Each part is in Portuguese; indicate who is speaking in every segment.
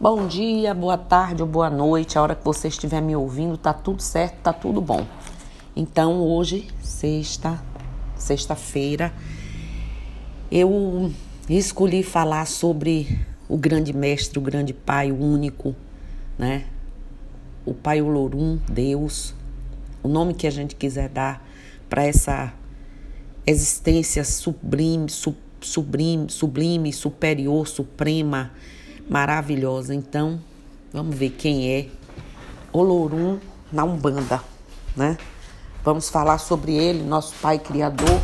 Speaker 1: Bom dia, boa tarde ou boa noite, a hora que você estiver me ouvindo, tá tudo certo, tá tudo bom. Então, hoje, sexta, sexta-feira, eu escolhi falar sobre o grande mestre, o grande pai, o único, né? O Pai Olorum, Deus, o nome que a gente quiser dar para essa existência sublime, sublime, sublime, superior, suprema, maravilhosa. Então, vamos ver quem é Olorum na Umbanda, né? Vamos falar sobre ele, nosso Pai Criador,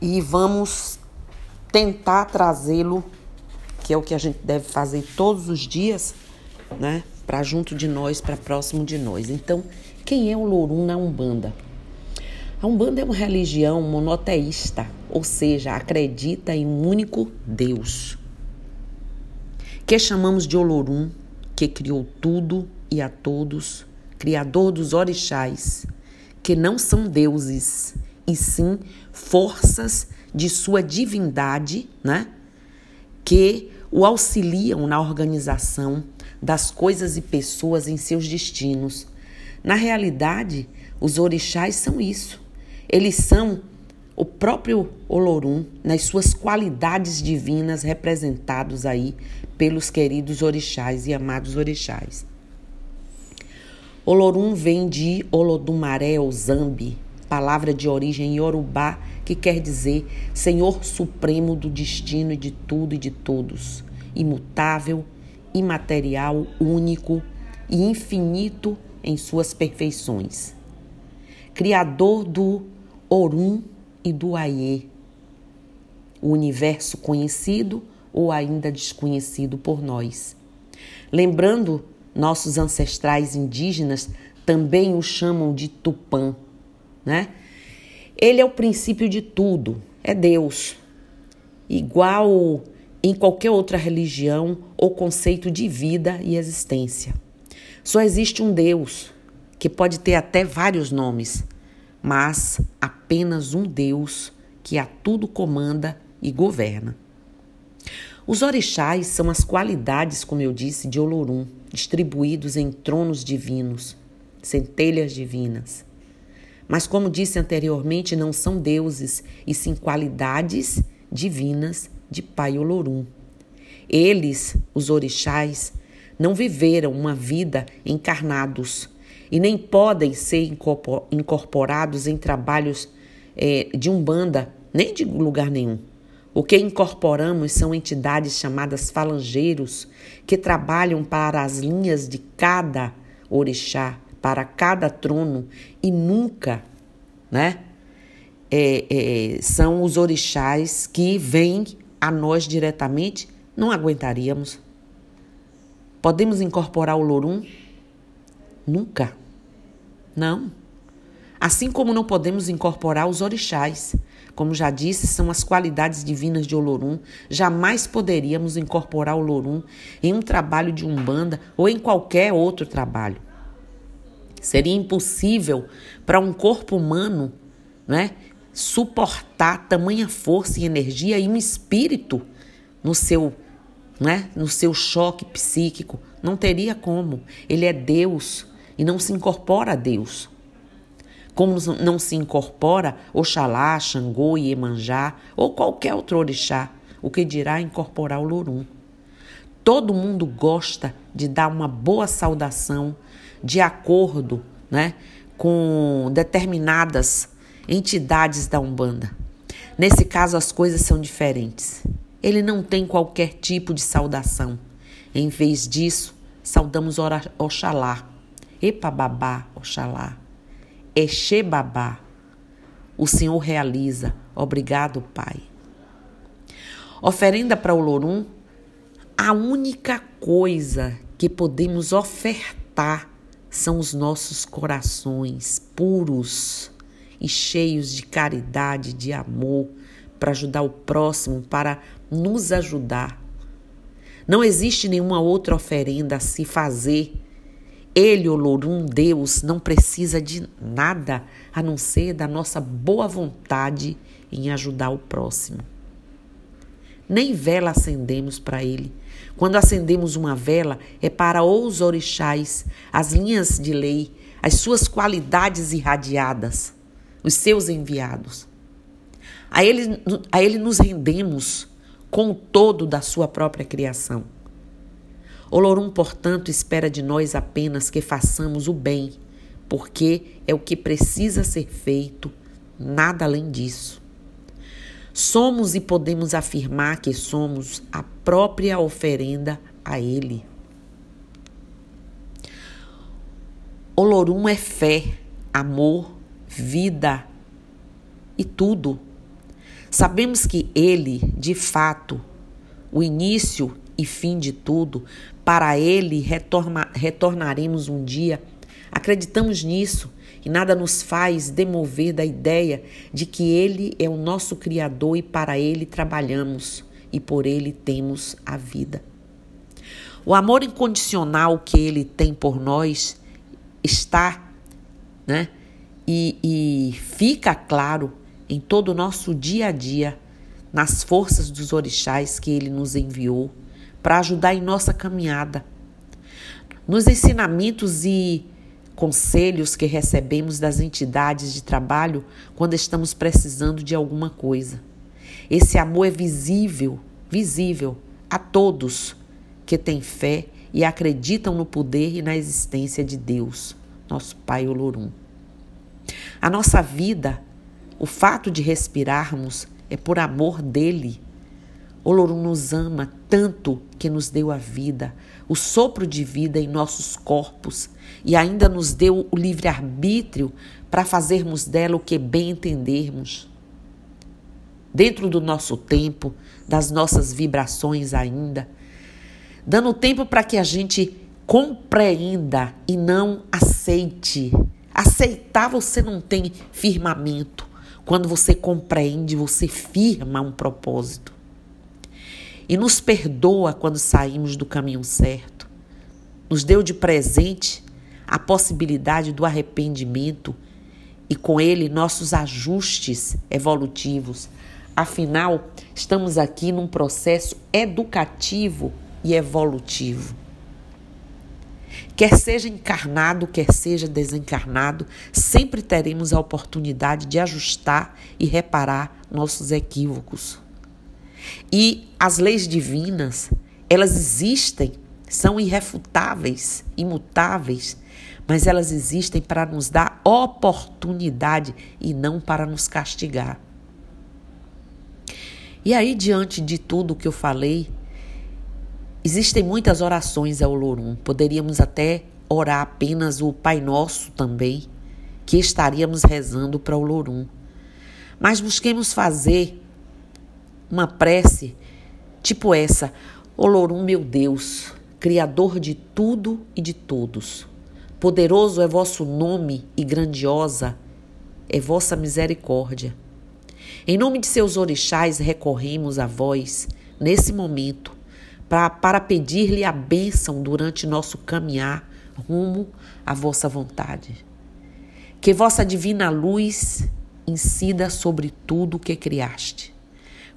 Speaker 1: e vamos tentar trazê-lo, que é o que a gente deve fazer todos os dias, né? Para junto de nós, para próximo de nós. Então, quem é o Olorum na Umbanda? A Umbanda é uma religião monoteísta, ou seja, acredita em um único Deus que chamamos de Olorum, que criou tudo e a todos, criador dos orixás, que não são deuses, e sim forças de sua divindade, né? Que o auxiliam na organização das coisas e pessoas em seus destinos. Na realidade, os orixás são isso. Eles são o próprio Olorum nas suas qualidades divinas representados aí pelos queridos orixás e amados orixás. Olorum vem de Olodumaré ou Zambi, palavra de origem iorubá que quer dizer Senhor Supremo do destino e de tudo e de todos, imutável, imaterial, único e infinito em suas perfeições. Criador do Orum e do Aie, o universo conhecido ou ainda desconhecido por nós. Lembrando, nossos ancestrais indígenas também o chamam de Tupã, né? Ele é o princípio de tudo, é Deus. Igual em qualquer outra religião ou conceito de vida e existência. Só existe um Deus, que pode ter até vários nomes, mas apenas um Deus que a tudo comanda e governa. Os orixás são as qualidades, como eu disse, de Olorum, distribuídos em tronos divinos, centelhas divinas. Mas, como disse anteriormente, não são deuses, e sim qualidades divinas de Pai Olorum. Eles, os orixás, não viveram uma vida encarnados, e nem podem ser incorporados em trabalhos é, de umbanda, nem de lugar nenhum. O que incorporamos são entidades chamadas falangeiros, que trabalham para as linhas de cada orixá, para cada trono, e nunca, né? É, é, são os orixás que vêm a nós diretamente, não aguentaríamos. Podemos incorporar o Lorum? Nunca. Não. Assim como não podemos incorporar os orixás. Como já disse, são as qualidades divinas de Olorum. Jamais poderíamos incorporar Olorum em um trabalho de umbanda ou em qualquer outro trabalho. Seria impossível para um corpo humano, né, suportar tamanha força e energia e um espírito no seu, né, no seu choque psíquico. Não teria como. Ele é Deus e não se incorpora a Deus. Como não se incorpora Oxalá, Xangô, Iemanjá ou qualquer outro orixá, o que dirá incorporar o Lorum. Todo mundo gosta de dar uma boa saudação de acordo né, com determinadas entidades da Umbanda. Nesse caso, as coisas são diferentes. Ele não tem qualquer tipo de saudação. Em vez disso, saudamos Oxalá, Epababá, Oxalá, Exebabá. O Senhor realiza. Obrigado, Pai. Oferenda para o Lorum, a única coisa que podemos ofertar são os nossos corações puros e cheios de caridade, de amor, para ajudar o próximo, para nos ajudar. Não existe nenhuma outra oferenda a se fazer ele, Olorum, Deus, não precisa de nada a não ser da nossa boa vontade em ajudar o próximo. Nem vela acendemos para Ele. Quando acendemos uma vela, é para os orixás, as linhas de lei, as suas qualidades irradiadas, os seus enviados. A ele, a ele nos rendemos com o todo da sua própria criação. Olorum, portanto, espera de nós apenas que façamos o bem, porque é o que precisa ser feito, nada além disso. Somos e podemos afirmar que somos a própria oferenda a Ele. Olorum é fé, amor, vida e tudo. Sabemos que Ele, de fato, o início e fim de tudo, para Ele retorna, retornaremos um dia. Acreditamos nisso e nada nos faz demover da ideia de que Ele é o nosso Criador e para Ele trabalhamos e por Ele temos a vida. O amor incondicional que Ele tem por nós está, né? E, e fica claro em todo o nosso dia a dia, nas forças dos orixás que Ele nos enviou para ajudar em nossa caminhada. Nos ensinamentos e conselhos que recebemos das entidades de trabalho quando estamos precisando de alguma coisa. Esse amor é visível, visível a todos que têm fé e acreditam no poder e na existência de Deus, nosso Pai Olorum. A nossa vida, o fato de respirarmos, é por amor dele Olorum nos ama tanto que nos deu a vida, o sopro de vida em nossos corpos e ainda nos deu o livre-arbítrio para fazermos dela o que bem entendermos. Dentro do nosso tempo, das nossas vibrações ainda, dando tempo para que a gente compreenda e não aceite. Aceitar você não tem firmamento. Quando você compreende, você firma um propósito e nos perdoa quando saímos do caminho certo. Nos deu de presente a possibilidade do arrependimento e com ele nossos ajustes evolutivos. Afinal, estamos aqui num processo educativo e evolutivo. Quer seja encarnado, quer seja desencarnado, sempre teremos a oportunidade de ajustar e reparar nossos equívocos. E as leis divinas, elas existem, são irrefutáveis, imutáveis, mas elas existem para nos dar oportunidade e não para nos castigar. E aí, diante de tudo que eu falei, existem muitas orações ao Lorum. Poderíamos até orar apenas o Pai Nosso também, que estaríamos rezando para o Lorum. Mas busquemos fazer uma prece tipo essa: Olorum, meu Deus, Criador de tudo e de todos. Poderoso é vosso nome e grandiosa é vossa misericórdia. Em nome de seus orixás, recorremos a vós nesse momento pra, para pedir-lhe a bênção durante nosso caminhar rumo à vossa vontade. Que vossa divina luz incida sobre tudo o que criaste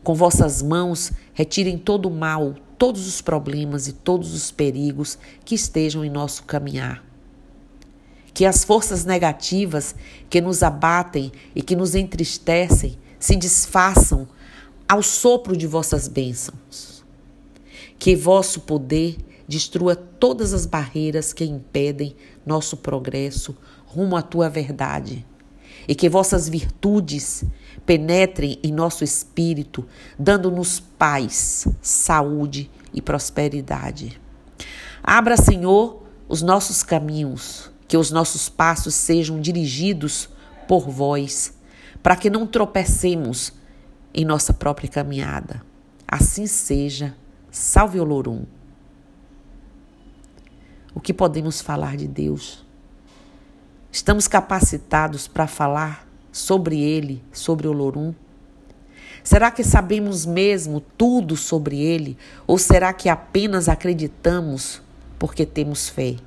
Speaker 1: com vossas mãos, retirem todo o mal, todos os problemas e todos os perigos que estejam em nosso caminhar. Que as forças negativas que nos abatem e que nos entristecem se desfaçam ao sopro de vossas bênçãos. Que vosso poder destrua todas as barreiras que impedem nosso progresso rumo à tua verdade e que vossas virtudes penetrem em nosso espírito, dando-nos paz, saúde e prosperidade. Abra, Senhor, os nossos caminhos, que os nossos passos sejam dirigidos por vós, para que não tropecemos em nossa própria caminhada. Assim seja. Salve Olorum. O que podemos falar de Deus? Estamos capacitados para falar sobre ele, sobre Olorum? Será que sabemos mesmo tudo sobre ele ou será que apenas acreditamos porque temos fé?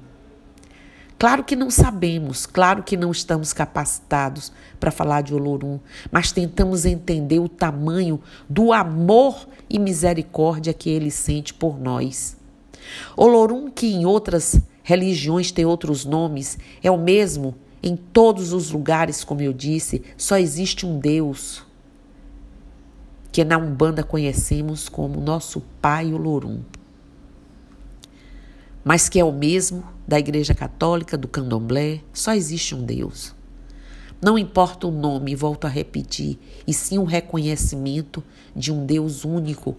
Speaker 1: Claro que não sabemos, claro que não estamos capacitados para falar de Olorum, mas tentamos entender o tamanho do amor e misericórdia que ele sente por nós. Olorum, que em outras religiões tem outros nomes, é o mesmo em todos os lugares, como eu disse, só existe um Deus que na Umbanda conhecemos como nosso Pai Olorum. Mas que é o mesmo da Igreja Católica, do Candomblé, só existe um Deus. Não importa o nome, volto a repetir, e sim o reconhecimento de um Deus único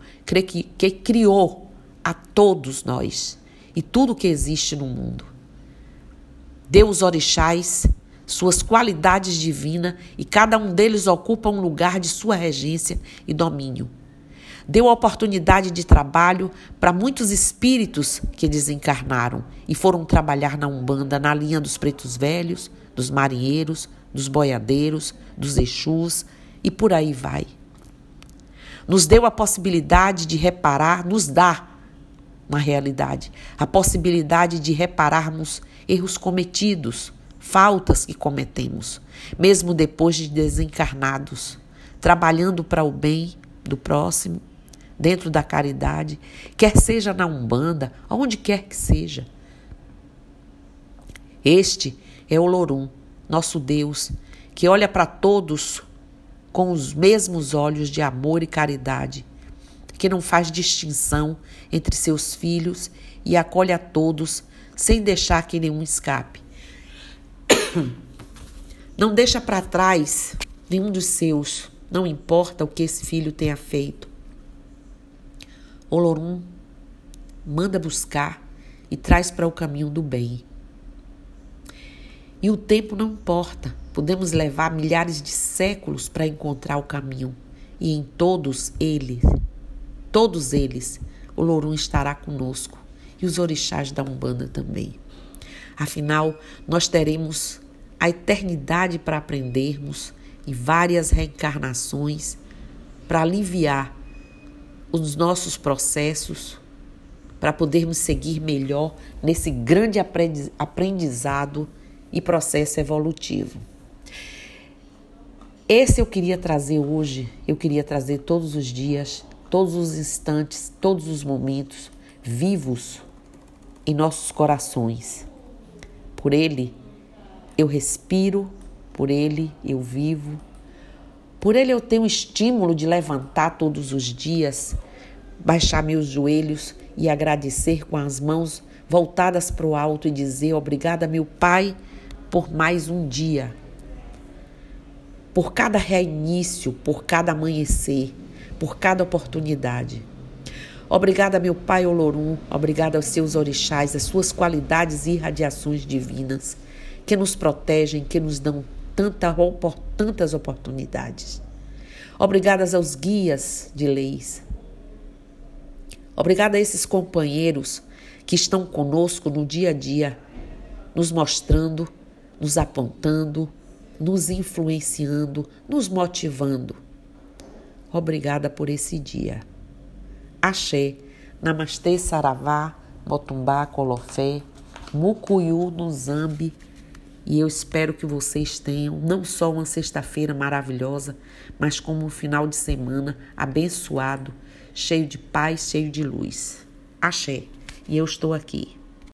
Speaker 1: que criou a todos nós e tudo que existe no mundo. Deus orixás, suas qualidades divinas e cada um deles ocupa um lugar de sua regência e domínio. Deu oportunidade de trabalho para muitos espíritos que desencarnaram e foram trabalhar na Umbanda, na linha dos pretos velhos, dos marinheiros, dos boiadeiros, dos Exus e por aí vai. Nos deu a possibilidade de reparar, nos dá uma realidade, a possibilidade de repararmos erros cometidos, faltas que cometemos, mesmo depois de desencarnados, trabalhando para o bem do próximo, dentro da caridade, quer seja na Umbanda, aonde quer que seja. Este é o Lorum, nosso Deus, que olha para todos com os mesmos olhos de amor e caridade, que não faz distinção entre seus filhos e acolhe a todos sem deixar que nenhum escape. Não deixa para trás nenhum dos seus, não importa o que esse filho tenha feito. Olorum manda buscar e traz para o caminho do bem. E o tempo não importa. Podemos levar milhares de séculos para encontrar o caminho. E em todos eles, todos eles, o Lorum estará conosco. E os orixás da Umbanda também. Afinal, nós teremos a eternidade para aprendermos e várias reencarnações para aliviar os nossos processos, para podermos seguir melhor nesse grande aprendizado e processo evolutivo. Esse eu queria trazer hoje, eu queria trazer todos os dias, todos os instantes, todos os momentos vivos em nossos corações. Por ele eu respiro, por ele eu vivo, por ele eu tenho estímulo de levantar todos os dias, baixar meus joelhos e agradecer com as mãos voltadas para o alto e dizer obrigada, meu Pai por mais um dia, por cada reinício, por cada amanhecer, por cada oportunidade. Obrigada, meu Pai Olorum, obrigada aos seus orixás, as suas qualidades e radiações divinas que nos protegem, que nos dão tanta, tantas oportunidades. Obrigadas aos guias de leis. Obrigada a esses companheiros que estão conosco no dia a dia, nos mostrando nos apontando, nos influenciando, nos motivando. Obrigada por esse dia. Axé, Namastê Saravá, Motumbá, Colofé, Mucuyu, Nuzambi. E eu espero que vocês tenham não só uma sexta-feira maravilhosa, mas como um final de semana abençoado, cheio de paz, cheio de luz. Axé. E eu estou aqui.